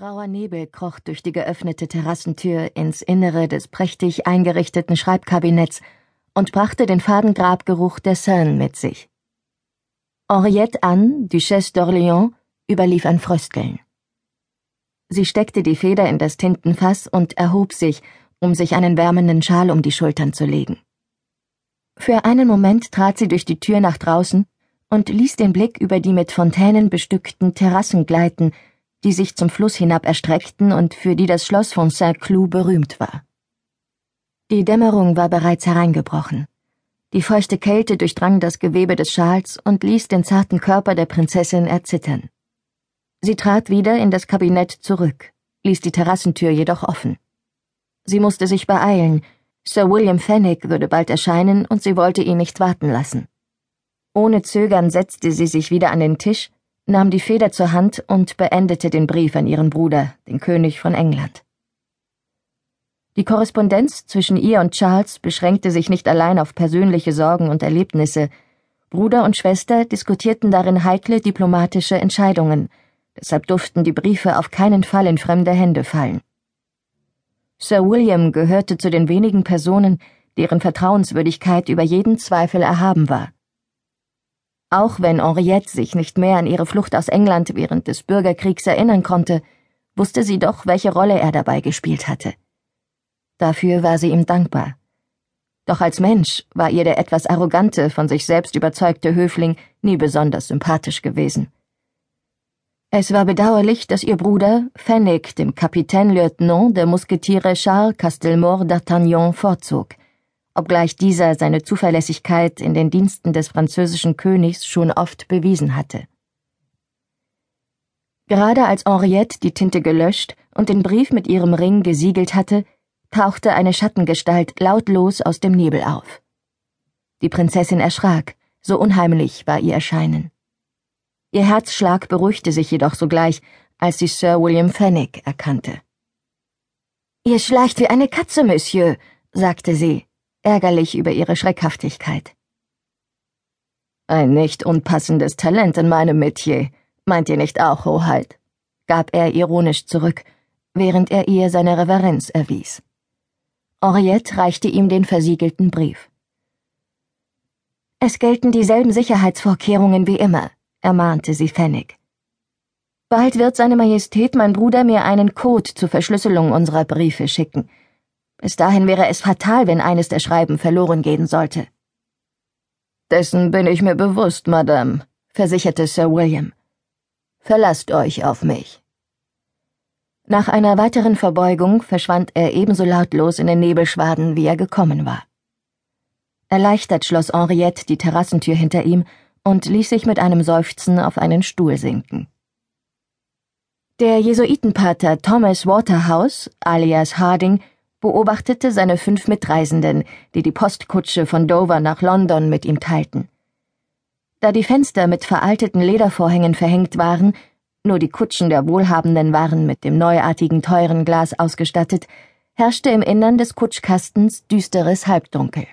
Grauer Nebel kroch durch die geöffnete Terrassentür ins Innere des prächtig eingerichteten Schreibkabinetts und brachte den faden Grabgeruch der Seine mit sich. Henriette Anne, Duchesse d'Orléans, überlief ein Frösteln. Sie steckte die Feder in das Tintenfass und erhob sich, um sich einen wärmenden Schal um die Schultern zu legen. Für einen Moment trat sie durch die Tür nach draußen und ließ den Blick über die mit Fontänen bestückten Terrassen gleiten, die sich zum Fluss hinab erstreckten und für die das Schloss von Saint-Cloud berühmt war. Die Dämmerung war bereits hereingebrochen. Die feuchte Kälte durchdrang das Gewebe des Schals und ließ den zarten Körper der Prinzessin erzittern. Sie trat wieder in das Kabinett zurück, ließ die Terrassentür jedoch offen. Sie musste sich beeilen, Sir William Fenwick würde bald erscheinen und sie wollte ihn nicht warten lassen. Ohne Zögern setzte sie sich wieder an den Tisch nahm die Feder zur Hand und beendete den Brief an ihren Bruder, den König von England. Die Korrespondenz zwischen ihr und Charles beschränkte sich nicht allein auf persönliche Sorgen und Erlebnisse. Bruder und Schwester diskutierten darin heikle diplomatische Entscheidungen, deshalb durften die Briefe auf keinen Fall in fremde Hände fallen. Sir William gehörte zu den wenigen Personen, deren Vertrauenswürdigkeit über jeden Zweifel erhaben war. Auch wenn Henriette sich nicht mehr an ihre Flucht aus England während des Bürgerkriegs erinnern konnte, wusste sie doch, welche Rolle er dabei gespielt hatte. Dafür war sie ihm dankbar. Doch als Mensch war ihr der etwas arrogante, von sich selbst überzeugte Höfling nie besonders sympathisch gewesen. Es war bedauerlich, dass ihr Bruder, Fenwick, dem Kapitän Lieutenant der Musketiere Charles Castelmore d'Artagnan vorzog obgleich dieser seine Zuverlässigkeit in den Diensten des französischen Königs schon oft bewiesen hatte. Gerade als Henriette die Tinte gelöscht und den Brief mit ihrem Ring gesiegelt hatte, tauchte eine Schattengestalt lautlos aus dem Nebel auf. Die Prinzessin erschrak, so unheimlich war ihr Erscheinen. Ihr Herzschlag beruhigte sich jedoch sogleich, als sie Sir William Fenwick erkannte. Ihr schleicht wie eine Katze, Monsieur, sagte sie ärgerlich über ihre Schreckhaftigkeit. Ein nicht unpassendes Talent in meinem Metier, meint ihr nicht auch, Hoheit? gab er ironisch zurück, während er ihr seine Reverenz erwies. Henriette reichte ihm den versiegelten Brief. Es gelten dieselben Sicherheitsvorkehrungen wie immer, ermahnte sie Fennig. Bald wird seine Majestät mein Bruder mir einen Code zur Verschlüsselung unserer Briefe schicken. Bis dahin wäre es fatal, wenn eines der Schreiben verloren gehen sollte. Dessen bin ich mir bewusst, Madame, versicherte Sir William. Verlasst euch auf mich. Nach einer weiteren Verbeugung verschwand er ebenso lautlos in den Nebelschwaden, wie er gekommen war. Erleichtert schloss Henriette die Terrassentür hinter ihm und ließ sich mit einem Seufzen auf einen Stuhl sinken. Der Jesuitenpater Thomas Waterhouse, alias Harding, beobachtete seine fünf Mitreisenden, die die Postkutsche von Dover nach London mit ihm teilten. Da die Fenster mit veralteten Ledervorhängen verhängt waren, nur die Kutschen der Wohlhabenden waren mit dem neuartigen teuren Glas ausgestattet, herrschte im Innern des Kutschkastens düsteres Halbdunkel.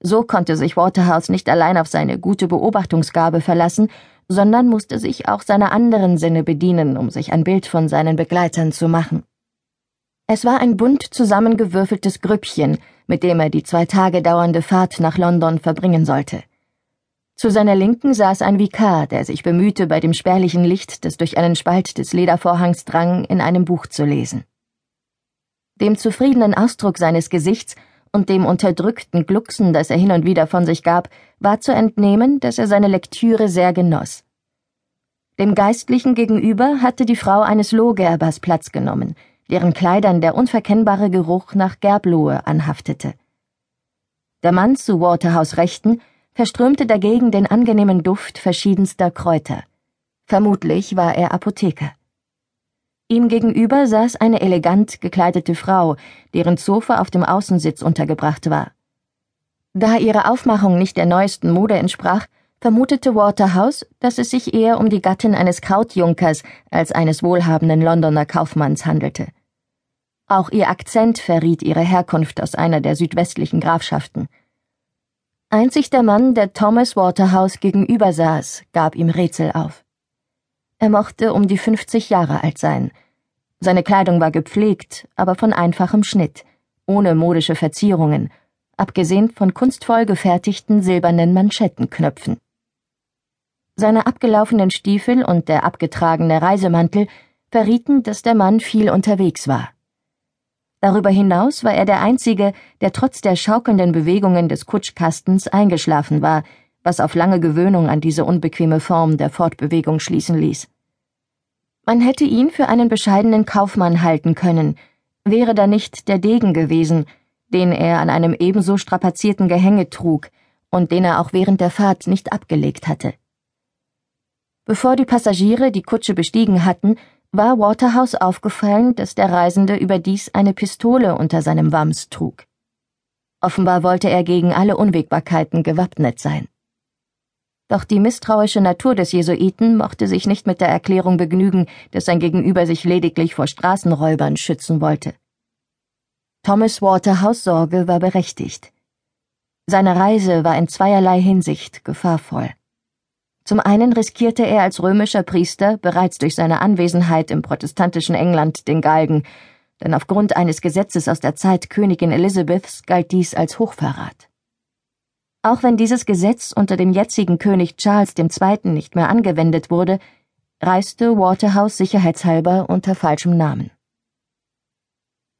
So konnte sich Waterhouse nicht allein auf seine gute Beobachtungsgabe verlassen, sondern musste sich auch seiner anderen Sinne bedienen, um sich ein Bild von seinen Begleitern zu machen. Es war ein bunt zusammengewürfeltes Grüppchen, mit dem er die zwei Tage dauernde Fahrt nach London verbringen sollte. Zu seiner Linken saß ein Vikar, der sich bemühte, bei dem spärlichen Licht, das durch einen Spalt des Ledervorhangs drang, in einem Buch zu lesen. Dem zufriedenen Ausdruck seines Gesichts und dem unterdrückten Glucksen, das er hin und wieder von sich gab, war zu entnehmen, dass er seine Lektüre sehr genoss. Dem Geistlichen gegenüber hatte die Frau eines Lohgerbers Platz genommen, deren Kleidern der unverkennbare Geruch nach Gerblohe anhaftete. Der Mann zu Waterhouse Rechten verströmte dagegen den angenehmen Duft verschiedenster Kräuter. Vermutlich war er Apotheker. Ihm gegenüber saß eine elegant gekleidete Frau, deren Sofa auf dem Außensitz untergebracht war. Da ihre Aufmachung nicht der neuesten Mode entsprach, vermutete Waterhouse, dass es sich eher um die Gattin eines Krautjunkers als eines wohlhabenden Londoner Kaufmanns handelte. Auch ihr Akzent verriet ihre Herkunft aus einer der südwestlichen Grafschaften. Einzig der Mann, der Thomas Waterhouse gegenüber saß, gab ihm Rätsel auf. Er mochte um die fünfzig Jahre alt sein, Seine Kleidung war gepflegt, aber von einfachem Schnitt, ohne modische Verzierungen, abgesehen von kunstvoll gefertigten silbernen Manschettenknöpfen. Seine abgelaufenen Stiefel und der abgetragene Reisemantel verrieten, dass der Mann viel unterwegs war. Darüber hinaus war er der Einzige, der trotz der schaukelnden Bewegungen des Kutschkastens eingeschlafen war, was auf lange Gewöhnung an diese unbequeme Form der Fortbewegung schließen ließ. Man hätte ihn für einen bescheidenen Kaufmann halten können, wäre da nicht der Degen gewesen, den er an einem ebenso strapazierten Gehänge trug und den er auch während der Fahrt nicht abgelegt hatte. Bevor die Passagiere die Kutsche bestiegen hatten, war Waterhouse aufgefallen, dass der Reisende überdies eine Pistole unter seinem Wams trug. Offenbar wollte er gegen alle Unwägbarkeiten gewappnet sein. Doch die misstrauische Natur des Jesuiten mochte sich nicht mit der Erklärung begnügen, dass sein Gegenüber sich lediglich vor Straßenräubern schützen wollte. Thomas Waterhouse Sorge war berechtigt. Seine Reise war in zweierlei Hinsicht gefahrvoll. Zum einen riskierte er als römischer Priester bereits durch seine Anwesenheit im protestantischen England den Galgen, denn aufgrund eines Gesetzes aus der Zeit Königin Elizabeths galt dies als Hochverrat. Auch wenn dieses Gesetz unter dem jetzigen König Charles II. nicht mehr angewendet wurde, reiste Waterhouse sicherheitshalber unter falschem Namen.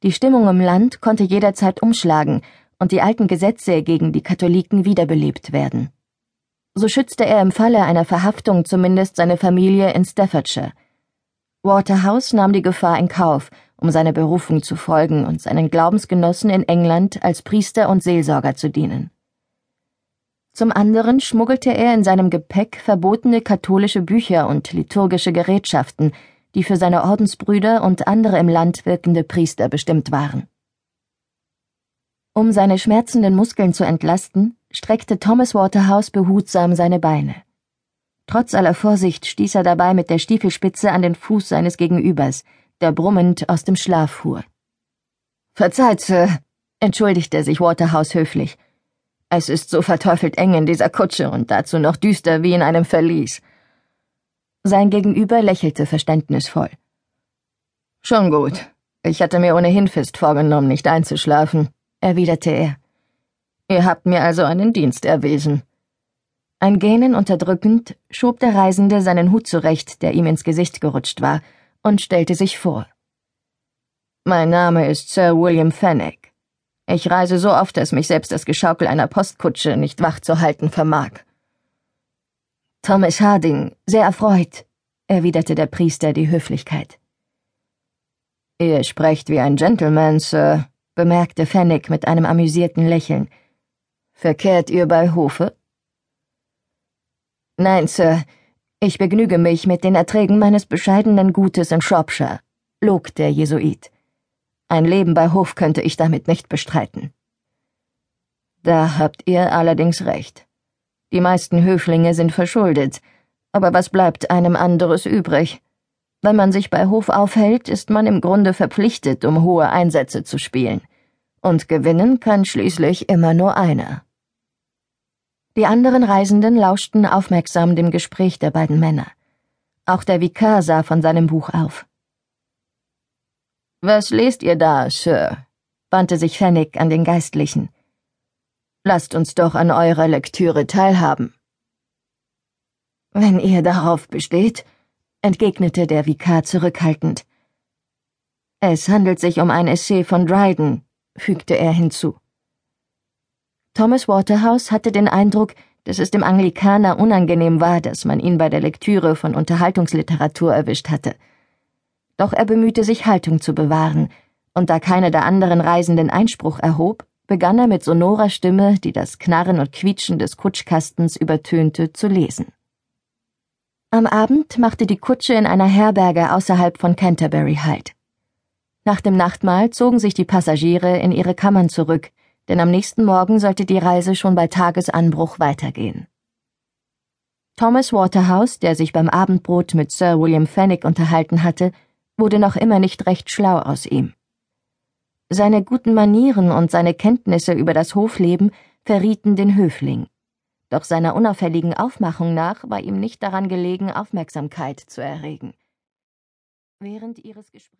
Die Stimmung im Land konnte jederzeit umschlagen und die alten Gesetze gegen die Katholiken wiederbelebt werden. So schützte er im Falle einer Verhaftung zumindest seine Familie in Staffordshire. Waterhouse nahm die Gefahr in Kauf, um seiner Berufung zu folgen und seinen Glaubensgenossen in England als Priester und Seelsorger zu dienen. Zum anderen schmuggelte er in seinem Gepäck verbotene katholische Bücher und liturgische Gerätschaften, die für seine Ordensbrüder und andere im Land wirkende Priester bestimmt waren. Um seine schmerzenden Muskeln zu entlasten, streckte Thomas Waterhouse behutsam seine Beine. Trotz aller Vorsicht stieß er dabei mit der Stiefelspitze an den Fuß seines Gegenübers, der brummend aus dem Schlaf fuhr. Verzeiht, Sir, entschuldigte sich Waterhouse höflich. Es ist so verteufelt eng in dieser Kutsche und dazu noch düster wie in einem Verlies. Sein Gegenüber lächelte verständnisvoll. Schon gut. Ich hatte mir ohnehin fest vorgenommen, nicht einzuschlafen, erwiderte er. Ihr habt mir also einen Dienst erwiesen. Ein Gähnen unterdrückend schob der Reisende seinen Hut zurecht, der ihm ins Gesicht gerutscht war, und stellte sich vor. Mein Name ist Sir William Fennec. Ich reise so oft, dass mich selbst das Geschaukel einer Postkutsche nicht wach zu halten vermag. Thomas Harding, sehr erfreut, erwiderte der Priester die Höflichkeit. Ihr sprecht wie ein Gentleman, Sir, bemerkte Fennick mit einem amüsierten Lächeln. Verkehrt ihr bei Hofe? Nein, Sir, ich begnüge mich mit den Erträgen meines bescheidenen Gutes in Shropshire, log der Jesuit. Ein Leben bei Hof könnte ich damit nicht bestreiten. Da habt ihr allerdings recht. Die meisten Höflinge sind verschuldet, aber was bleibt einem anderes übrig? Wenn man sich bei Hof aufhält, ist man im Grunde verpflichtet, um hohe Einsätze zu spielen. Und gewinnen kann schließlich immer nur einer. Die anderen Reisenden lauschten aufmerksam dem Gespräch der beiden Männer. Auch der Vikar sah von seinem Buch auf. Was lest ihr da, Sir? wandte sich Fennig an den Geistlichen. Lasst uns doch an eurer Lektüre teilhaben. Wenn ihr darauf besteht, entgegnete der Vikar zurückhaltend. Es handelt sich um ein Essay von Dryden, fügte er hinzu. Thomas Waterhouse hatte den Eindruck, dass es dem Anglikaner unangenehm war, dass man ihn bei der Lektüre von Unterhaltungsliteratur erwischt hatte doch er bemühte sich Haltung zu bewahren, und da keiner der anderen Reisenden Einspruch erhob, begann er mit sonorer Stimme, die das Knarren und Quietschen des Kutschkastens übertönte, zu lesen. Am Abend machte die Kutsche in einer Herberge außerhalb von Canterbury Halt. Nach dem Nachtmahl zogen sich die Passagiere in ihre Kammern zurück, denn am nächsten Morgen sollte die Reise schon bei Tagesanbruch weitergehen. Thomas Waterhouse, der sich beim Abendbrot mit Sir William Fenwick unterhalten hatte, wurde noch immer nicht recht schlau aus ihm. Seine guten Manieren und seine Kenntnisse über das Hofleben verrieten den Höfling. Doch seiner unauffälligen Aufmachung nach war ihm nicht daran gelegen, Aufmerksamkeit zu erregen. Während ihres Gesprächs